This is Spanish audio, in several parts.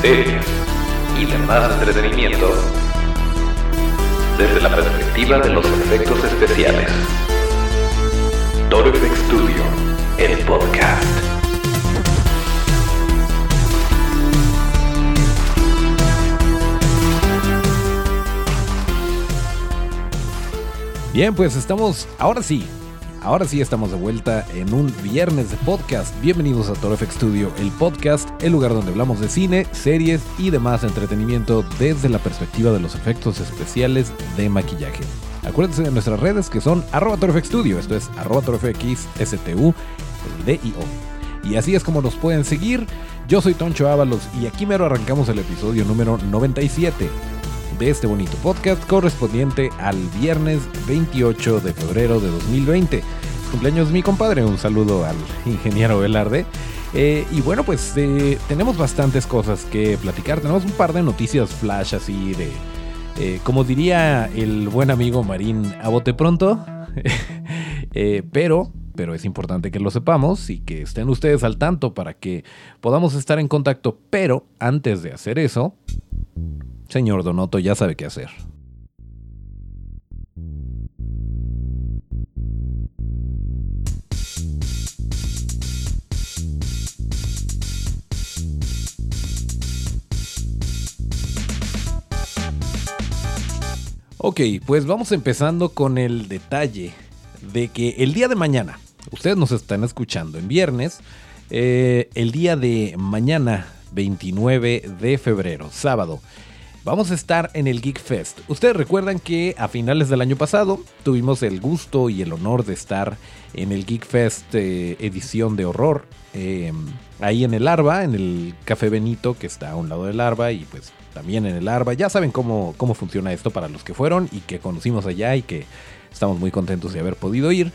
series y demás entretenimiento desde la perspectiva de los efectos especiales. Toro Studio, el podcast. Bien, pues estamos, ahora sí, ahora sí estamos de vuelta en un viernes de podcast. Bienvenidos a Toro FX Studio, el podcast, el lugar donde hablamos de cine, series y demás entretenimiento desde la perspectiva de los efectos especiales de maquillaje. Acuérdense de nuestras redes que son arroba Studio, esto es arroba STU, Y así es como nos pueden seguir. Yo soy Toncho Ábalos y aquí mero arrancamos el episodio número 97 de este bonito podcast correspondiente al viernes 28 de febrero de 2020. Cumpleaños de mi compadre, un saludo al ingeniero Velarde. Eh, y bueno, pues eh, tenemos bastantes cosas que platicar. Tenemos un par de noticias flash así de, eh, como diría el buen amigo Marín, a bote pronto. pero, pero es importante que lo sepamos y que estén ustedes al tanto para que podamos estar en contacto. Pero antes de hacer eso, Señor Donoto ya sabe qué hacer. Ok, pues vamos empezando con el detalle de que el día de mañana, ustedes nos están escuchando en viernes, eh, el día de mañana, 29 de febrero, sábado, Vamos a estar en el Geek Fest. Ustedes recuerdan que a finales del año pasado tuvimos el gusto y el honor de estar en el Geek Fest eh, edición de horror. Eh, ahí en el Arba, en el Café Benito que está a un lado del Arba y pues también en el Arba. Ya saben cómo, cómo funciona esto para los que fueron y que conocimos allá y que estamos muy contentos de haber podido ir.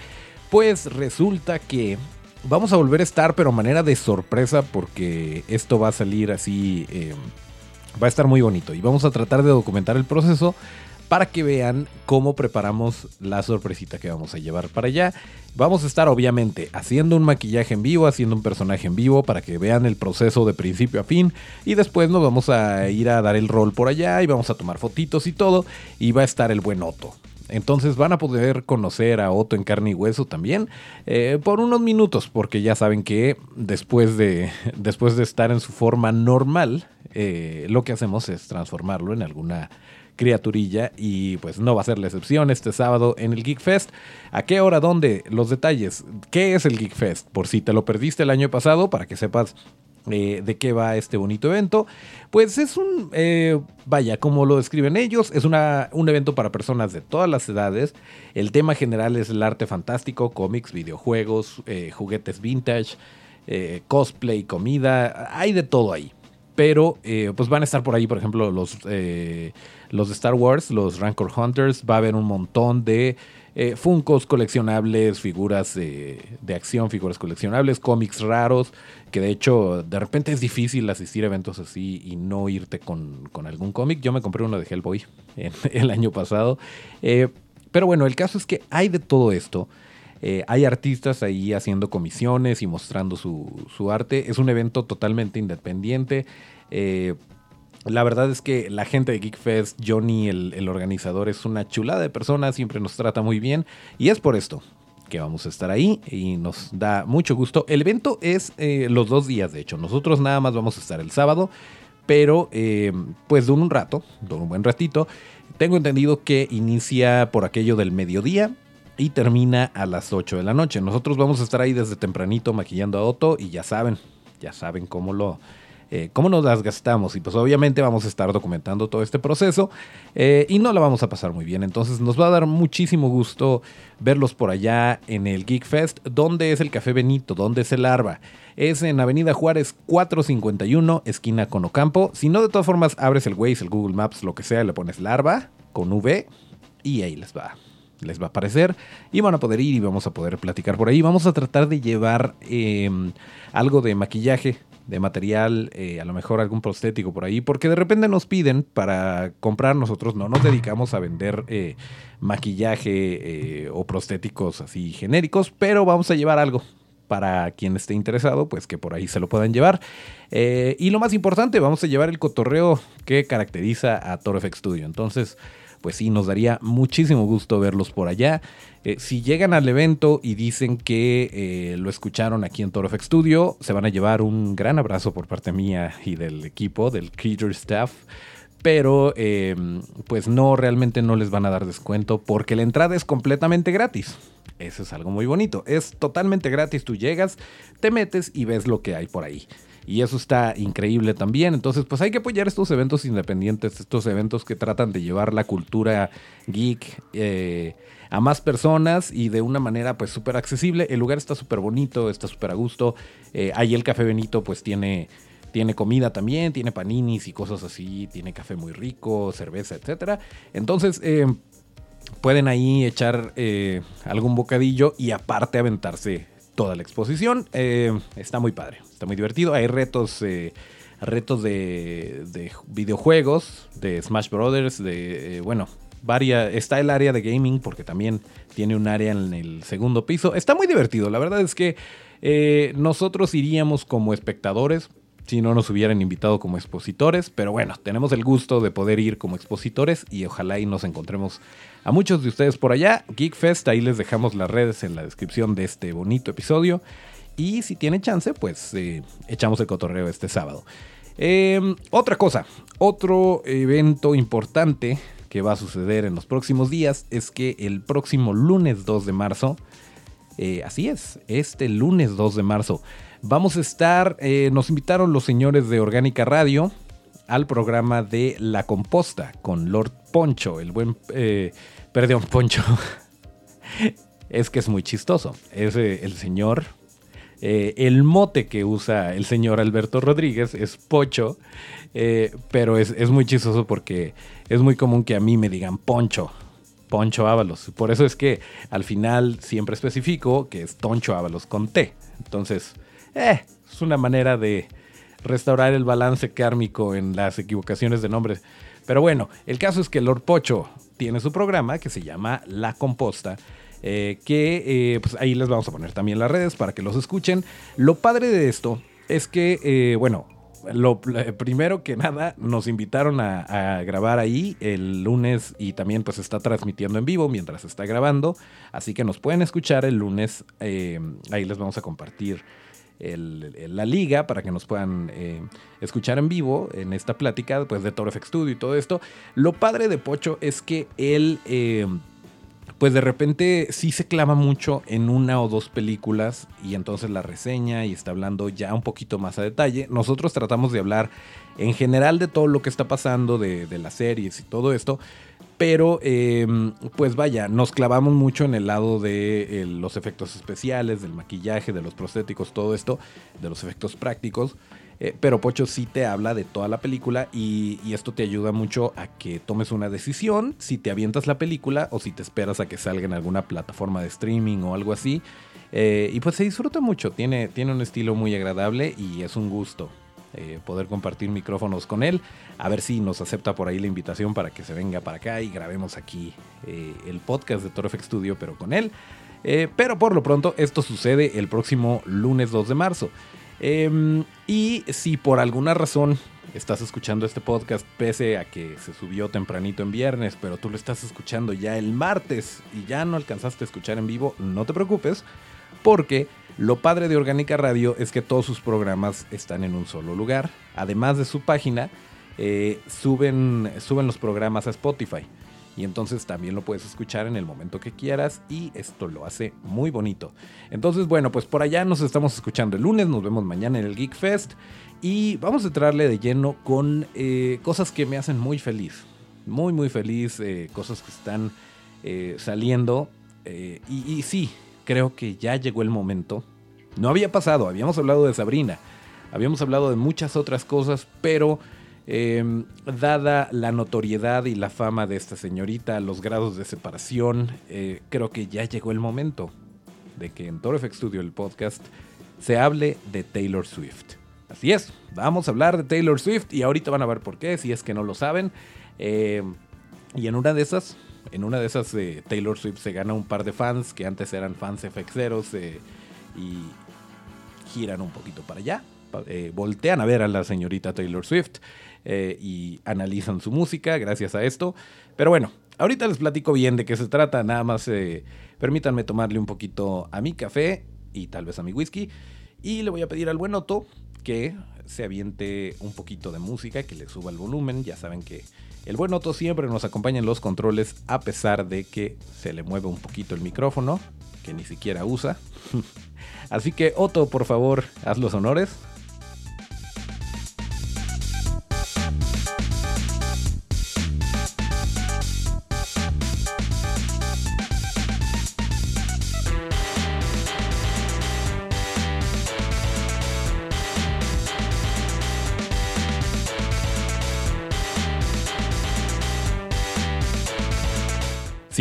Pues resulta que vamos a volver a estar, pero manera de sorpresa porque esto va a salir así... Eh, Va a estar muy bonito y vamos a tratar de documentar el proceso para que vean cómo preparamos la sorpresita que vamos a llevar para allá. Vamos a estar obviamente haciendo un maquillaje en vivo, haciendo un personaje en vivo para que vean el proceso de principio a fin y después nos vamos a ir a dar el rol por allá y vamos a tomar fotitos y todo y va a estar el buen Otto. Entonces van a poder conocer a Otto en carne y hueso también eh, por unos minutos, porque ya saben que después de, después de estar en su forma normal, eh, lo que hacemos es transformarlo en alguna criaturilla y pues no va a ser la excepción este sábado en el Geek Fest. ¿A qué hora? ¿Dónde? Los detalles. ¿Qué es el Geek Fest? Por si te lo perdiste el año pasado, para que sepas eh, de qué va este bonito evento. Pues es un, eh, vaya, como lo describen ellos, es una, un evento para personas de todas las edades. El tema general es el arte fantástico, cómics, videojuegos, juguetes vintage, cosplay, comida, hay de todo ahí. Pero pues van a estar por ahí, por ejemplo, los, los de Star Wars, los Rancor Hunters, va a haber un montón de eh, Funcos coleccionables, figuras de, acción, figuras coleccionables, cómics raros, que de hecho de repente es difícil asistir a eventos así y no irte con, algún cómic. Yo me compré uno de Hellboy el año pasado. Eh, pero bueno, el caso es que hay de todo esto. Eh, hay artistas ahí haciendo comisiones y mostrando su, arte. Es un evento totalmente independiente. La verdad es que la gente de Geek Fest, Johnny, el, organizador, es una chulada de persona, siempre nos trata muy bien. Y es por esto que vamos a estar ahí y nos da mucho gusto. El evento es eh, los dos días, de hecho. Nosotros nada más vamos a estar el sábado, pero eh, pues de un rato, de un buen ratito. Tengo entendido que inicia por aquello del mediodía y termina a las 8 de la noche. Nosotros vamos a estar ahí desde tempranito maquillando a Otto y ya saben, ya saben cómo lo eh, cómo nos las gastamos. Y pues obviamente vamos a estar documentando todo este proceso eh, y no la vamos a pasar muy bien. Entonces nos va a dar muchísimo gusto verlos por allá en el Geek Fest. ¿Dónde es el Café Benito? ¿Dónde es el Arba? Es en Avenida Juárez 451, esquina con Ocampo. Si no, de todas formas, abres el Waze, el Google Maps, lo que sea, le pones Larva con V y ahí les va les va a aparecer y van a poder ir y vamos a poder platicar por ahí. Vamos a tratar de llevar em, algo de maquillaje de material, eh, a lo mejor algún prostético por ahí, porque de repente nos piden para comprar, nosotros no nos dedicamos a vender eh, maquillaje eh, o prostéticos así genéricos, pero vamos a llevar algo para quien esté interesado, pues que por ahí se lo puedan llevar. Y lo más importante, vamos a llevar el cotorreo que caracteriza a Toro FX Studio. Entonces, pues sí, nos daría muchísimo gusto verlos por allá. Eh, si llegan al evento y dicen que eh, lo escucharon aquí en Toro Studio, se van a llevar un gran abrazo por parte mía y del equipo, del Creature Staff pero pues no, realmente no les van a dar descuento porque la entrada es completamente gratis. Eso es algo muy bonito. Es totalmente gratis. Tú llegas, te metes y ves lo que hay por ahí. Y eso está increíble también. Entonces, pues hay que apoyar estos eventos independientes, estos eventos que tratan de llevar la cultura geek eh, a más personas y de una manera pues súper accesible. El lugar está súper bonito, está súper a gusto. Eh, ahí el Café Benito pues tiene, tiene comida también, tiene paninis y cosas así, tiene café muy rico, cerveza, etc. Entonces, eh, pueden ahí echar eh, algún bocadillo y aparte aventarse toda la exposición. Eh, está muy padre, está muy divertido. Hay retos, eh, retos de, videojuegos, de Smash Brothers, de, bueno, varias, está el área de gaming porque también tiene un área en el segundo piso. Está muy divertido, la verdad es que nosotros iríamos como espectadores si no nos hubieran invitado como expositores, pero bueno, tenemos el gusto de poder ir como expositores y ojalá y nos encontremos a muchos de ustedes por allá. GeekFest, ahí les dejamos las redes en la descripción de este bonito episodio. Y si tiene chance, pues eh, echamos el cotorreo este sábado. Em, otra cosa, otro evento importante que va a suceder en los próximos días es que el próximo lunes 2 de marzo, eh, así es, este lunes 2 de marzo, vamos a estar, eh, nos invitaron los señores de Orgánica Radio al programa de La Composta con Lord Poncho, el buen... Perdón, Poncho. es que es muy chistoso. Es eh, el señor. Eh, el mote que usa el señor Alberto Rodríguez es Pocho. Eh, pero es, es, muy chistoso porque es muy común que a mí me digan Poncho. Poncho Ábalos. Por eso es que al final siempre especifico que es Toncho Ábalos con T. Entonces, es una manera de restaurar el balance kármico en las equivocaciones de nombres. Pero bueno, el caso es que Lord Pocho tiene su programa que se llama La Composta. Eh, que eh, pues ahí les vamos a poner también las redes para que los escuchen. Lo padre de esto es que, eh, bueno, lo primero que nada, nos invitaron a, grabar ahí el lunes y también pues está transmitiendo en vivo mientras está grabando. Así que nos pueden escuchar el lunes. ahí les vamos a compartir la liga para que nos puedan eh, escuchar en vivo en esta plática pues, de Toro FX Studio y todo esto. Lo padre de Pocho es que él, eh, pues de repente sí se clava mucho en una o dos películas y entonces la reseña y está hablando ya un poquito más a detalle. Nosotros tratamos de hablar en general de todo lo que está pasando, de, de las series y todo esto. Pero, em, pues vaya, nos clavamos mucho en el lado de eh, los efectos especiales, del maquillaje, de los prostéticos, todo esto, de los efectos prácticos. Eh, pero Pocho sí te habla de toda la película y, esto te ayuda mucho a que tomes una decisión si te avientas la película o si te esperas a que salga en alguna plataforma de streaming o algo así. Eh, y pues se disfruta mucho, tiene, tiene un estilo muy agradable y es un gusto. Eh, poder compartir micrófonos con él. A ver si nos acepta por ahí la invitación para que se venga para acá y grabemos aquí eh, el podcast de Torofx Studio, pero con él. Eh, pero por lo pronto esto sucede el próximo lunes 2 de marzo. Em, y si por alguna razón estás escuchando este podcast pese a que se subió tempranito en viernes, pero tú lo estás escuchando ya el martes y ya no alcanzaste a escuchar en vivo, no te preocupes, porque lo padre de Orgánica Radio es que todos sus programas están en un solo lugar. Además de su página, eh, suben, suben los programas a Spotify. Y entonces también lo puedes escuchar en el momento que quieras y esto lo hace muy bonito. Entonces, bueno, pues por allá nos estamos escuchando el lunes, nos vemos mañana en el Geek Fest y vamos a entrarle de lleno con eh, cosas que me hacen muy feliz. Muy, muy feliz, eh, cosas que están saliendo. y, y sí, creo que ya llegó el momento. No había pasado, habíamos hablado de Sabrina, habíamos hablado de muchas otras cosas, pero em, dada la notoriedad y la fama de esta señorita, los grados de separación, eh, creo que ya llegó el momento de que en Toro FX Studio, el podcast, se hable de Taylor Swift. Así es, vamos a hablar de Taylor Swift y ahorita van a ver por qué, si es que no lo saben. Em, y en una de esas, en una de esas eh, Taylor Swift se gana un par de fans que antes eran fans FXeros eh, y, giran un poquito para allá, eh, voltean a ver a la señorita Taylor Swift eh, y analizan su música gracias a esto. Pero bueno, ahorita les platico bien de qué se trata, nada más eh, permítanme tomarle un poquito a mi café y tal vez a mi whisky. Y le voy a pedir al buen Otto que se aviente un poquito de música, que le suba el volumen. Ya saben que el buen Otto siempre nos acompaña en los controles a pesar de que se le mueve un poquito el micrófono, que ni siquiera usa. Así que Otto, por favor, haz los honores.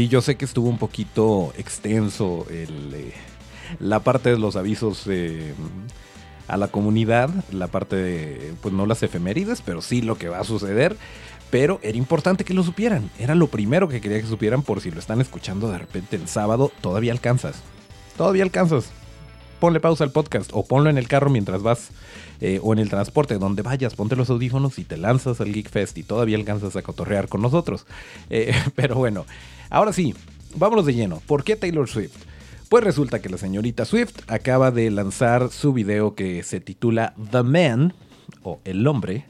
Sí, yo sé que estuvo un poquito extenso eh, la parte de los avisos eh, a la comunidad, la parte de, pues no las efemérides, pero sí lo que va a suceder. Pero era importante que lo supieran. Era lo primero que quería que supieran por si lo están escuchando de repente el sábado. Todavía alcanzas. Todavía alcanzas. Ponle pausa al podcast o ponlo en el carro mientras vas eh, o en el transporte, donde vayas, ponte los audífonos y te lanzas al Geek Fest y todavía alcanzas a cotorrear con nosotros. pero bueno, Ahora sí, vámonos de lleno. ¿Por qué Taylor Swift? Pues resulta que la señorita Swift acaba de lanzar su video que se titula The Man, o El Hombre,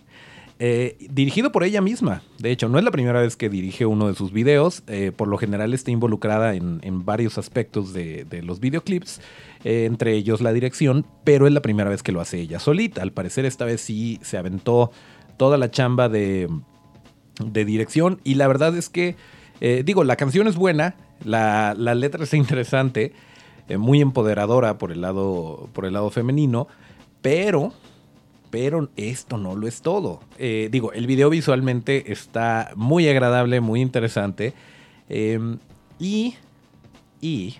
eh, dirigido por ella misma. De hecho, no es la primera vez que dirige uno de sus videos. Eh, por lo general está involucrada en, varios aspectos de, los videoclips, eh, entre ellos la dirección, pero es la primera vez que lo hace ella solita. Al parecer esta vez sí se aventó toda la chamba de, dirección y la verdad es que digo, la canción es buena, la, letra es interesante, muy empoderadora por el lado, por el lado femenino, pero, pero esto no lo es todo. Eh, digo, el video visualmente está muy agradable, muy interesante, em, y, y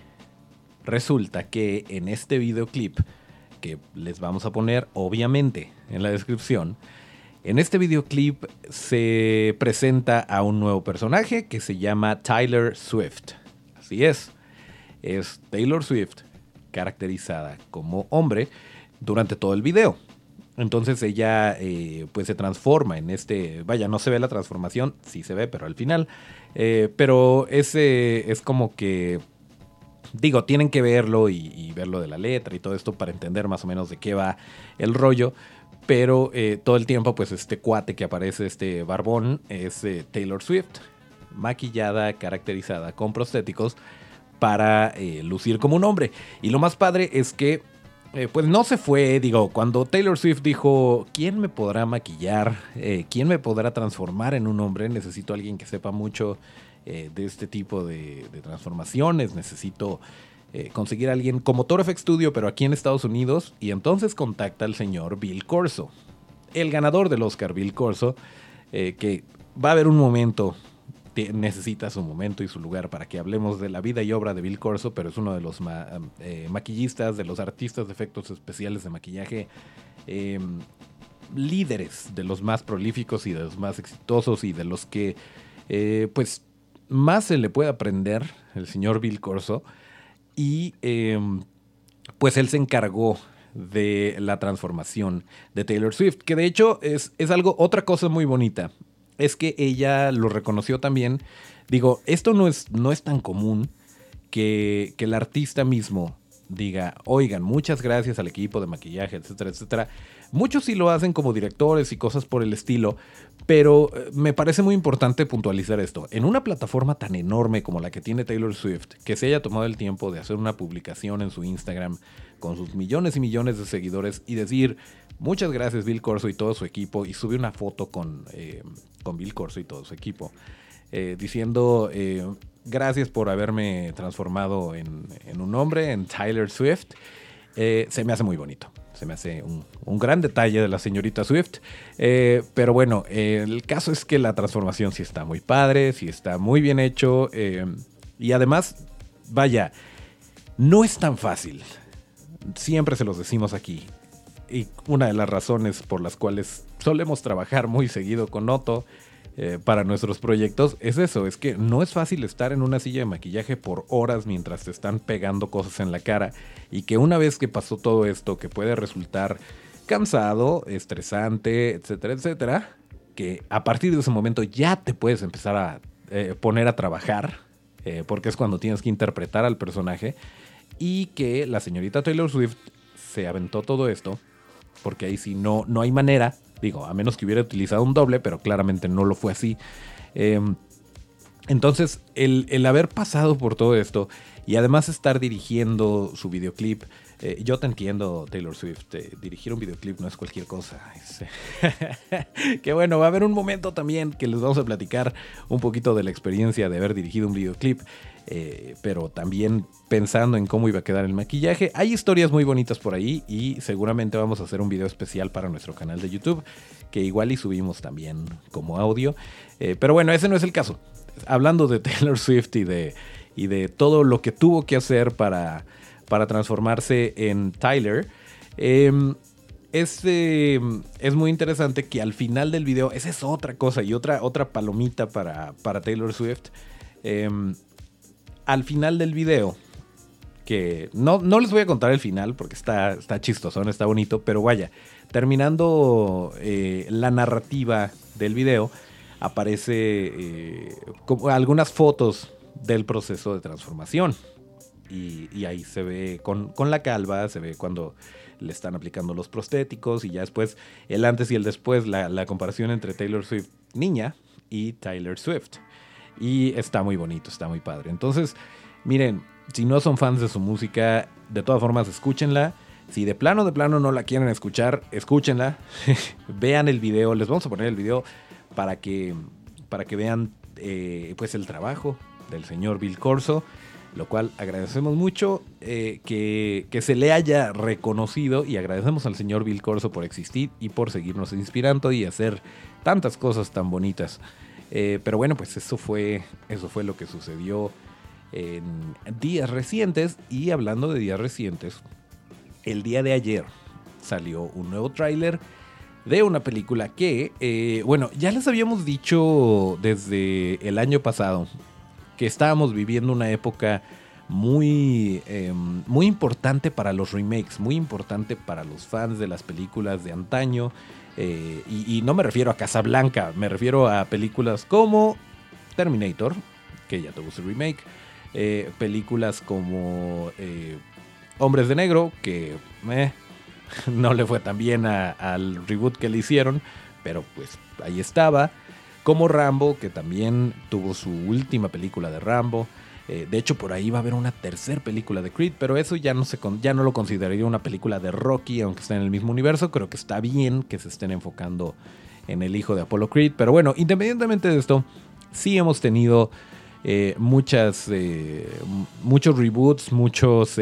resulta que en este videoclip, que les vamos a poner obviamente en la descripción, en este videoclip se presenta a un nuevo personaje que se llama Tyler Swift. Así es, es Taylor Swift caracterizada como hombre durante todo el video. Entonces ella eh, pues se transforma en este, vaya, no se ve la transformación, sí se ve, pero al final. Eh, pero ese es como que, digo, tienen que verlo y, verlo de la letra y todo esto para entender más o menos de qué va el rollo pero eh, todo el tiempo pues este cuate que aparece, este barbón, es Taylor Swift, maquillada, caracterizada con prostéticos para lucir como un hombre. Y lo más padre es que pues no se fue, digo, cuando Taylor Swift dijo, ¿quién me podrá maquillar? ¿Quién me podrá transformar en un hombre? Necesito a alguien que sepa mucho de este tipo de, transformaciones, necesito eh, conseguir a alguien como ToroFX Studio, pero aquí en Estados Unidos, y entonces contacta al señor Bill Corso, el ganador del Oscar, Bill Corso, eh, que va a haber un momento, necesita su momento y su lugar para que hablemos de la vida y obra de Bill Corso, pero es uno de los eh, maquillistas, de los artistas de efectos especiales de maquillaje em, líderes, de los más prolíficos y de los más exitosos y de los que, pues, más se le puede aprender el señor Bill Corso. Y em, pues él se encargó de la transformación de Taylor Swift, que de hecho es, es algo, otra cosa muy bonita, es que ella lo reconoció también. Digo, esto no es, no es tan común que, que el artista mismo diga, oigan, muchas gracias al equipo de maquillaje, etcétera, etcétera. Muchos sí lo hacen como directores y cosas por el estilo, pero eh, me parece muy importante puntualizar esto. En una plataforma tan enorme como la que tiene Taylor Swift, que se haya tomado el tiempo de hacer una publicación en su Instagram con sus millones y millones de seguidores y decir, muchas gracias Bill Corso y todo su equipo, y sube una foto con, eh, con Bill Corso y todo su equipo, eh, diciendo gracias por haberme transformado en, un hombre, en Tyler Swift. Eh, se me hace muy bonito. Se me hace un, gran detalle de la señorita Swift. Eh, pero bueno, el caso es que la transformación sí está muy padre, sí está muy bien hecho. Eh, y además, vaya, no es tan fácil. Siempre se los decimos aquí. Y una de las razones por las cuales solemos trabajar muy seguido con Otto eh, para nuestros proyectos es eso, es que no es fácil estar en una silla de maquillaje por horas mientras te están pegando cosas en la cara y que una vez que pasó todo esto, que puede resultar cansado, estresante, etcétera, etcétera, que a partir de ese momento ya te puedes empezar a eh, poner a trabajar, eh, porque es cuando tienes que interpretar al personaje, y que la señorita Taylor Swift se aventó todo esto, porque ahí sí no, no hay manera Digo, a menos que hubiera utilizado un doble, pero claramente no lo fue así. Em, entonces, el, haber pasado por todo esto y además estar dirigiendo su videoclip, eh, yo te entiendo, Taylor Swift, eh, dirigir un videoclip no es cualquier cosa. que bueno, va a haber un momento también que les vamos a platicar un poquito de la experiencia de haber dirigido un videoclip. Eh, pero también pensando en cómo iba a quedar el maquillaje. Hay historias muy bonitas por ahí y seguramente vamos a hacer un video especial para nuestro canal de YouTube, que igual y subimos también como audio. Eh, pero bueno, ese no es el caso. Hablando de Taylor Swift y de, y de todo lo que tuvo que hacer para, para transformarse en Tyler. Es, em, es, muy interesante que al final del video, esa es otra cosa y otra, otra palomita para, para Taylor Swift. Em, al final del video, que no, no les voy a contar el final porque está, está chistosón, está bonito, pero vaya, terminando eh, la narrativa del video, aparece eh, algunas fotos del proceso de transformación. Y, ahí se ve con, con, la calva, se ve cuando le están aplicando los prostéticos y ya después el antes y el después, la, la comparación entre Taylor Swift niña y Taylor Swift. Y está muy bonito, está muy padre. Entonces, miren, si no son fans de su música, de todas formas, escúchenla. Si de plano, de plano no la quieren escuchar, escúchenla. vean el video. Les vamos a poner el video para que, para que vean eh, pues el trabajo del señor Bill Corso. Lo cual agradecemos mucho eh, que, que, se le haya reconocido y agradecemos al señor Bill Corso por existir y por seguirnos inspirando y hacer tantas cosas tan bonitas. Eh, pero bueno, pues eso fue, eso fue lo que sucedió en días recientes. Y hablando de días recientes, el día de ayer salió un nuevo tráiler de una película que, eh, bueno, ya les habíamos dicho desde el año pasado que estábamos viviendo una época muy, em, muy importante para los remakes, muy importante para los fans de las películas de antaño. Eh, y, no me refiero a Casablanca, me refiero a películas como Terminator, que ya tuvo su remake, eh, películas como eh, Hombres de Negro, que no le fue tan bien al reboot que le hicieron, pero pues ahí estaba, como Rambo, que también tuvo su última película de Rambo. Eh, de hecho, por ahí va a haber una tercera película de Creed, pero eso ya no, se ya no lo consideraría una película de Rocky, aunque esté en el mismo universo. Creo que está bien que se estén enfocando en el hijo de Apollo Creed. Pero bueno, independientemente de esto, sí hemos tenido eh, muchas, eh, muchos reboots, muchos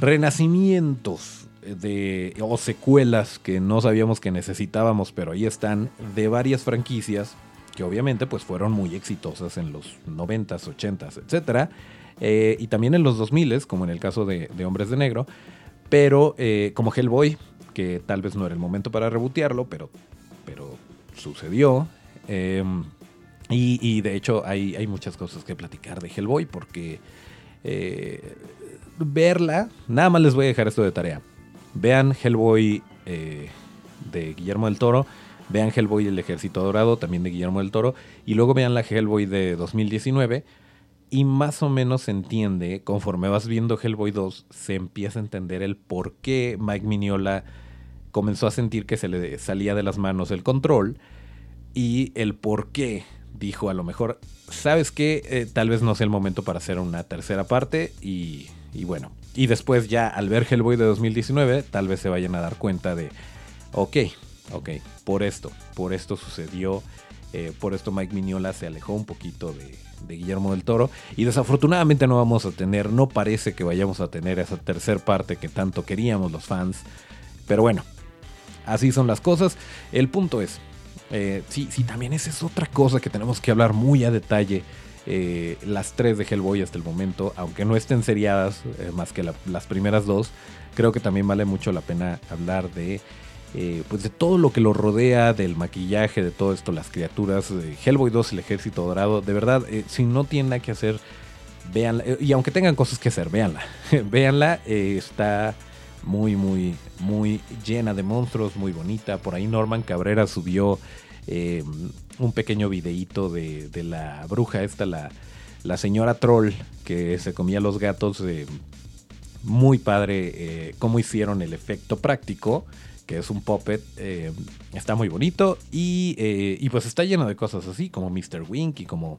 renacimientos de, o secuelas que no sabíamos que necesitábamos, pero ahí están, de varias franquicias que obviamente pues fueron muy exitosas en los 90s, 80s, etc. y también en los 2000s, como en el caso de, Hombres de Negro, pero eh, como Hellboy, que tal vez no era el momento para rebotearlo, pero, pero sucedió. Em, y, de hecho hay, hay, muchas cosas que platicar de Hellboy porque eh, verla, nada más les voy a dejar esto de tarea. Vean Hellboy eh, de Guillermo del Toro Vean Hellboy El Ejército Dorado, también de Guillermo del Toro, y luego vean la Hellboy de 2019. Y más o menos se entiende, conforme vas viendo Hellboy 2, se empieza a entender el por qué Mike Mignola comenzó a sentir que se le salía de las manos el control y el por qué dijo a lo mejor, ¿sabes qué? Eh, tal vez no sea el momento para hacer una tercera parte y, y, bueno. Y después ya al ver Hellboy de 2019, tal vez se vayan a dar cuenta de, ok, ok, por esto, por esto sucedió, eh, por esto Mike Mignola se alejó un poquito de, Guillermo del Toro y desafortunadamente no vamos a tener, no parece que vayamos a tener esa tercera parte que tanto queríamos los fans, pero bueno, así son las cosas. El punto es, eh, sí, sí, también esa es otra cosa que tenemos que hablar muy a detalle. Eh, las tres de Hellboy hasta el momento, aunque no estén seriadas más que las primeras dos, creo que también vale mucho la pena hablar de eh, pues de todo lo que lo rodea, del maquillaje, de todo esto, las criaturas, Hellboy 2, el ejército dorado, de verdad, eh, si no tienen nada que hacer, véanla, eh, y aunque tengan cosas que hacer, véanla, véanla, está muy, muy, muy llena de monstruos, muy bonita, por ahí Norman Cabrera subió un pequeño videíto de, de, la bruja, esta, la, la señora troll que se comía los gatos, muy padre cómo hicieron el efecto práctico que es un puppet, eh, está muy bonito eh, y, pues está lleno de cosas así, como Mr. Wink y como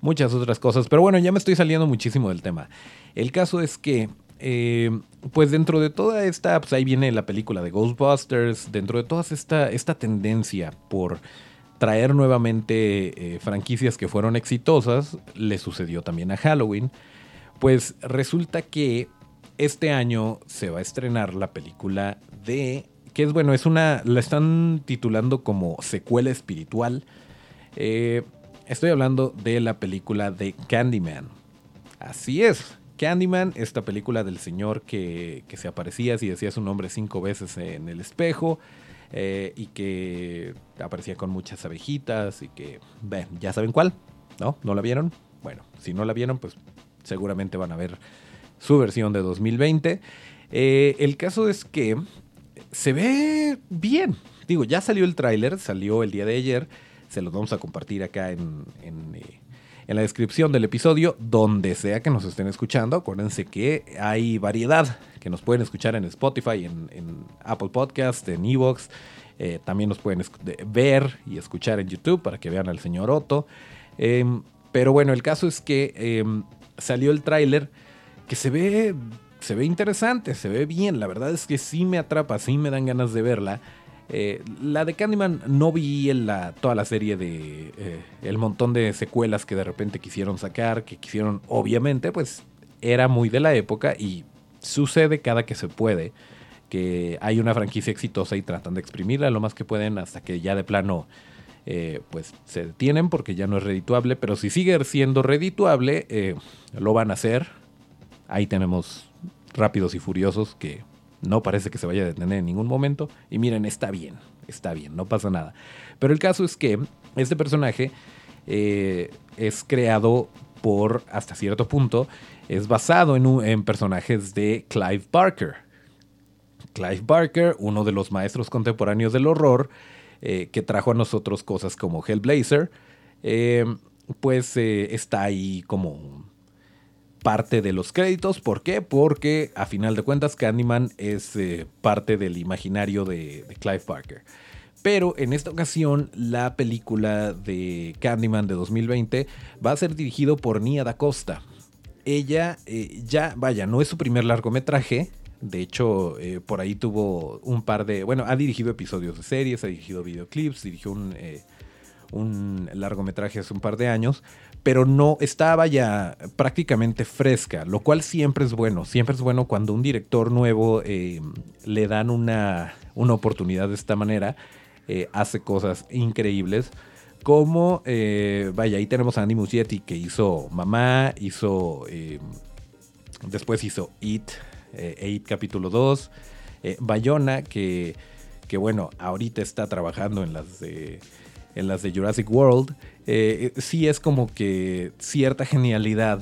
muchas otras cosas. Pero bueno, ya me estoy saliendo muchísimo del tema. El caso es que, eh, pues dentro de toda esta, pues ahí viene la película de Ghostbusters, dentro de toda esta, esta tendencia por traer nuevamente franquicias que fueron exitosas, le sucedió también a Halloween, pues resulta que este año se va a estrenar la película de que es bueno, es una, la están titulando como secuela espiritual. Eh, estoy hablando de la película de Candyman. Así es, Candyman, esta película del señor que, se aparecía si decía su nombre cinco veces en el espejo eh, y que aparecía con muchas abejitas y que, ven, ya saben cuál, ¿no? ¿No la vieron? Bueno, si no la vieron, pues seguramente van a ver su versión de 2020. Eh, el caso es que se ve bien. Digo, ya salió el tráiler, salió el día de ayer. Se los vamos a compartir acá en, eh, en, la descripción del episodio, donde sea que nos estén escuchando. Acuérdense que hay variedad, que nos pueden escuchar en Spotify, en, Apple Podcast, en Evox. Eh, también nos pueden ver y escuchar en YouTube para que vean al señor Otto. Em, pero bueno, el caso es que em, salió el tráiler que se ve se ve interesante, se ve bien. La verdad es que sí me atrapa, sí me dan ganas de verla. Eh, la de Candyman no vi en toda la serie de eh, el montón de secuelas que de repente quisieron sacar, que quisieron, obviamente, pues era muy de la época y sucede cada que se puede que hay una franquicia exitosa y tratan de exprimirla lo más que pueden hasta que ya de plano eh, pues se detienen porque ya no es redituable, pero si sigue siendo redituable, lo van a hacer. Ahí tenemos Rápidos y Furiosos, que no parece que se vaya a detener en ningún momento. Y miren, está bien, está bien, no pasa nada. Pero el caso es que este personaje eh, es creado por, hasta cierto punto, es basado en, personajes de Clive Barker. Clive Barker, uno de los maestros contemporáneos del horror, eh, que trajo a nosotros cosas como Hellblazer, eh, pues está ahí como parte de los créditos. ¿Por qué? Porque a final de cuentas Candyman es eh, parte del imaginario de, Clive Parker. Pero en esta ocasión la película de Candyman de 2020 va a ser dirigido por Nia Da Costa. Ella eh, ya, vaya, no es su primer largometraje. De hecho, eh, por ahí tuvo un par de, bueno, ha dirigido episodios de series, ha dirigido videoclips, dirigió un, un largometraje hace un par de años pero no estaba ya prácticamente fresca, lo cual siempre es bueno. Siempre es bueno cuando un director nuevo eh, le dan una, oportunidad de esta manera, eh, hace cosas increíbles. Como, eh, vaya, ahí tenemos a Andy Muschietti que hizo Mamá, hizo, después hizo It, It capítulo 2, Bayona, que, que bueno, ahorita está trabajando en las de en las de Jurassic World, eh, sí es como que cierta genialidad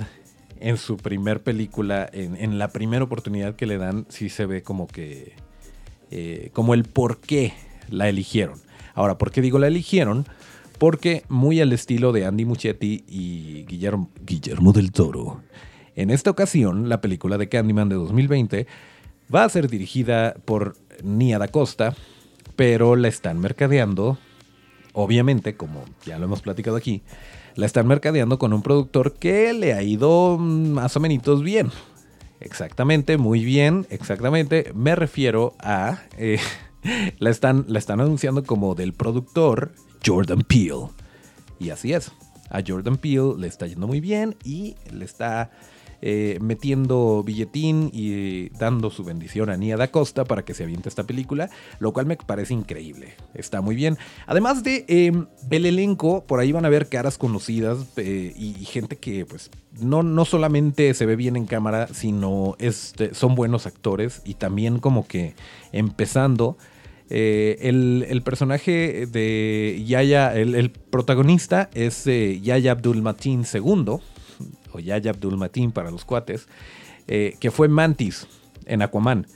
en su primer película, en, la primera oportunidad que le dan, sí se ve como que, eh, como el por qué la eligieron. Ahora, ¿por qué digo la eligieron? Porque muy al estilo de Andy Muschietti y Guillermo, Guillermo del Toro. En esta ocasión, la película de Candyman de 2020 va a ser dirigida por Nia Da Costa, pero la están mercadeando obviamente, como ya lo hemos platicado aquí, la están mercadeando con un productor que le ha ido más o menos bien. Exactamente, muy bien, exactamente. Me refiero a... Eh, la, están, la están anunciando como del productor Jordan Peele. Y así es. A Jordan Peele le está yendo muy bien y le está eh, metiendo billetín y dando su bendición a Nia da Costa para que se aviente esta película, lo cual me parece increíble. Está muy bien. Además de em, el elenco, por ahí van a ver caras conocidas eh, y, gente que pues no, no solamente se ve bien en cámara, sino este, son buenos actores y también como que empezando Eh, el, personaje de Yaya, el, protagonista es eh, Yaya Abdul Mateen II, o Yaya Abdul Mateen para los cuates, eh, que fue Mantis en Aquaman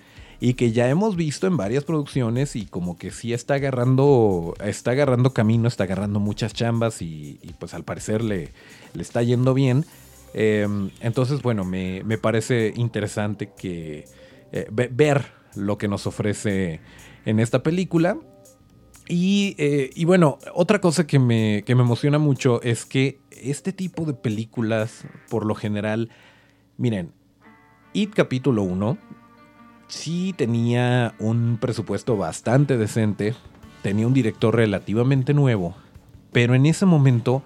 y que ya hemos visto en varias producciones y como que sí está agarrando, está agarrando camino, está agarrando muchas chambas y, pues al parecer le, le está yendo bien. Em, entonces, bueno, me, parece interesante que ver lo que nos ofrece en esta película. Eh, y, bueno, otra cosa que me, que me emociona mucho es que este tipo de películas, por lo general, miren, It capítulo 1 sí tenía un presupuesto bastante decente, tenía un director relativamente nuevo, pero en ese momento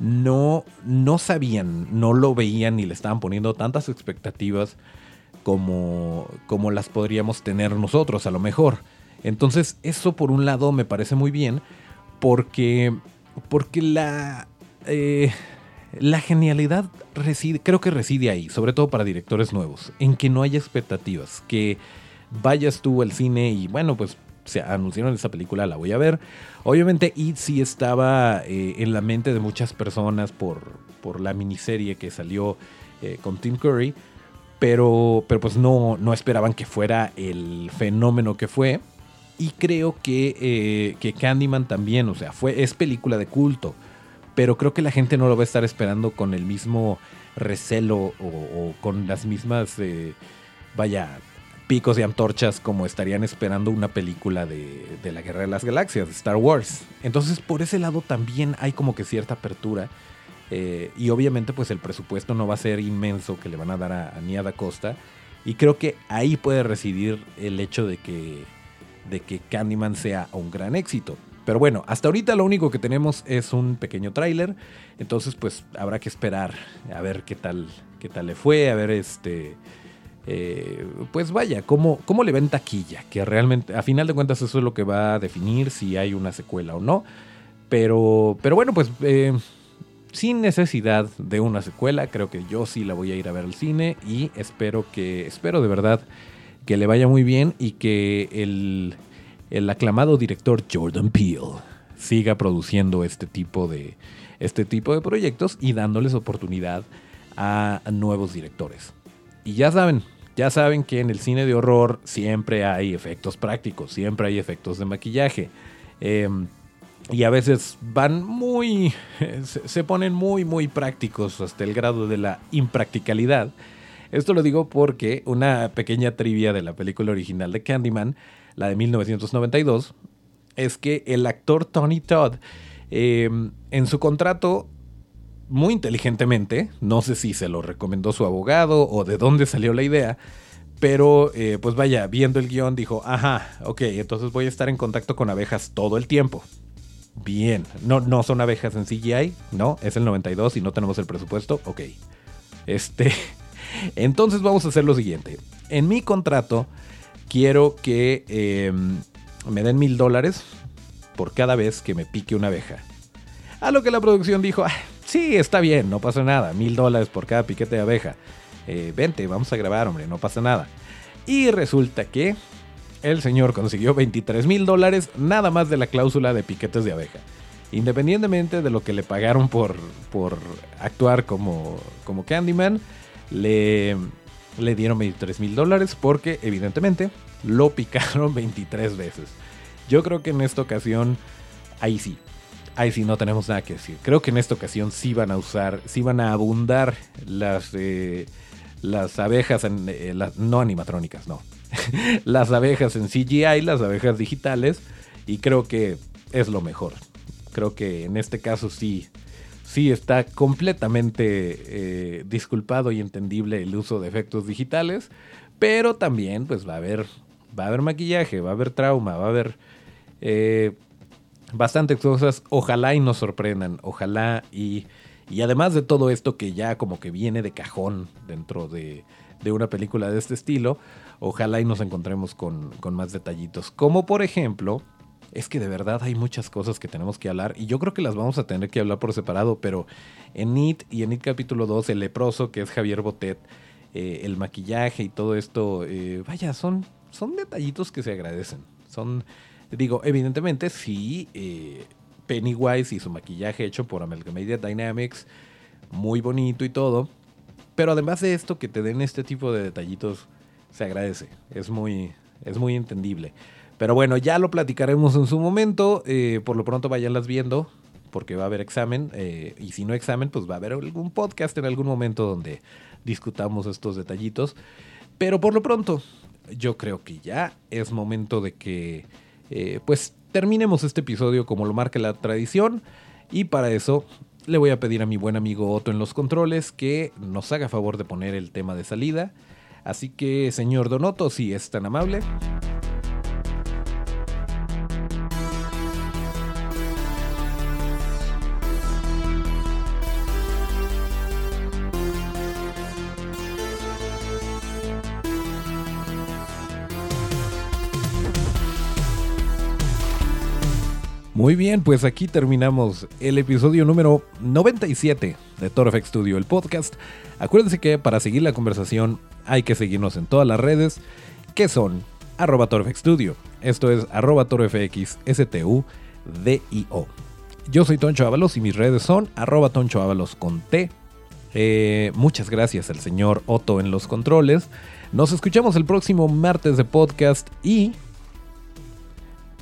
no, no sabían, no lo veían ni le estaban poniendo tantas expectativas como, como las podríamos tener nosotros a lo mejor. Entonces, eso por un lado me parece muy bien, porque, porque la, eh, la genialidad reside, creo que reside ahí, sobre todo para directores nuevos, en que no haya expectativas, que vayas tú al cine y bueno, pues se anunciaron esa película, la voy a ver. Obviamente It sí estaba eh, en la mente de muchas personas por, por la miniserie que salió eh, con Tim Curry, pero, pero pues no, no esperaban que fuera el fenómeno que fue. Y creo que, eh, que Candyman también, o sea, fue, es película de culto. Pero creo que la gente no lo va a estar esperando con el mismo recelo o, con las mismas, eh, vaya, picos y antorchas como estarían esperando una película de, la Guerra de las Galaxias, Star Wars. Entonces por ese lado también hay como que cierta apertura. Eh, y obviamente pues el presupuesto no va a ser inmenso que le van a dar a, a Nia Costa. Y creo que ahí puede residir el hecho de que de que Candyman sea un gran éxito. Pero bueno, hasta ahorita lo único que tenemos es un pequeño tráiler, entonces pues habrá que esperar a ver qué tal, qué tal le fue, a ver este, eh, pues vaya, cómo, cómo le ven taquilla, que realmente a final de cuentas eso es lo que va a definir si hay una secuela o no. Pero, pero bueno, pues eh, sin necesidad de una secuela, creo que yo sí la voy a ir a ver al cine y espero que, espero de verdad que le vaya muy bien y que el, aclamado director Jordan Peele siga produciendo este tipo de, este tipo de proyectos y dándoles oportunidad a nuevos directores. Y ya saben, ya saben que en el cine de horror siempre hay efectos prácticos, siempre hay efectos de maquillaje. Em, y a veces van muy, se ponen muy, muy prácticos hasta el grado de la impracticalidad. Esto lo digo porque una pequeña trivia de la película original de Candyman, la de 1992, es que el actor Tony Todd, em, en su contrato, muy inteligentemente, no sé si se lo recomendó su abogado o de dónde salió la idea, pero eh, pues vaya, viendo el guion dijo, ajá, ok, entonces voy a estar en contacto con abejas todo el tiempo. Bien, no, no son abejas en CGI, no, es el 92 y no tenemos el presupuesto, ok. Este, entonces vamos a hacer lo siguiente. En mi contrato quiero que em, me den mil dólares por cada vez que me pique una abeja. A lo que la producción dijo, ah, sí, está bien, no pasa nada, mil dólares por cada piquete de abeja. Eh, vente, vamos a grabar, hombre, no pasa nada. Y resulta que el señor consiguió 23 mil dólares nada más de la cláusula de piquetes de abeja. Independientemente de lo que le pagaron por, por actuar como, como Candyman, le, le dieron 23 mil dólares porque evidentemente lo picaron 23 veces. Yo creo que en esta ocasión, ahí sí, ahí sí no tenemos nada que decir. Creo que en esta ocasión sí van a usar, sí van a abundar las, eh, las abejas, en, eh, no animatrónicas, no. las abejas en CGI, las abejas digitales, y creo que es lo mejor. Creo que en este caso sí, sí está completamente eh, disculpado y entendible el uso de efectos digitales, pero también pues va a haber, va a haber maquillaje, va a haber trauma, va a haber eh, bastantes cosas. Ojalá y nos sorprendan, ojalá y, y además de todo esto que ya como que viene de cajón dentro de, de una película de este estilo, ojalá y nos encontremos con, con más detallitos, como por ejemplo es que de verdad hay muchas cosas que tenemos que hablar y yo creo que las vamos a tener que hablar por separado, pero en IT y en IT capítulo 2, el leproso que es Javier Botet, eh, el maquillaje y todo esto, eh, vaya, son, son detallitos que se agradecen. Son Digo, evidentemente sí, eh, Pennywise y su maquillaje hecho por Amalgamated Dynamics, muy bonito y todo. Pero además de esto, que te den este tipo de detallitos, se agradece. Es muy, es muy entendible. Pero bueno, ya lo platicaremos en su momento. Eh, por lo pronto váyanlas viendo, porque va a haber examen. Eh, y si no examen, pues va a haber algún podcast en algún momento donde discutamos estos detallitos. Pero por lo pronto, yo creo que ya es momento de que eh, pues terminemos este episodio como lo marca la tradición. Y para eso le voy a pedir a mi buen amigo Otto en los controles que nos haga favor de poner el tema de salida. Así que, señor Donoto, si es tan amable. Muy bien, pues aquí terminamos el episodio número 97 de TorFX Studio, el podcast. Acuérdense que para seguir la conversación hay que seguirnos en todas las redes, que son arroba Studio. Esto es arroba. Yo soy Toncho Ábalos y mis redes son arroba Toncho Ábalos con T. Eh, muchas gracias al señor Otto en los controles. Nos escuchamos el próximo martes de podcast y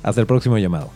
hasta el próximo llamado.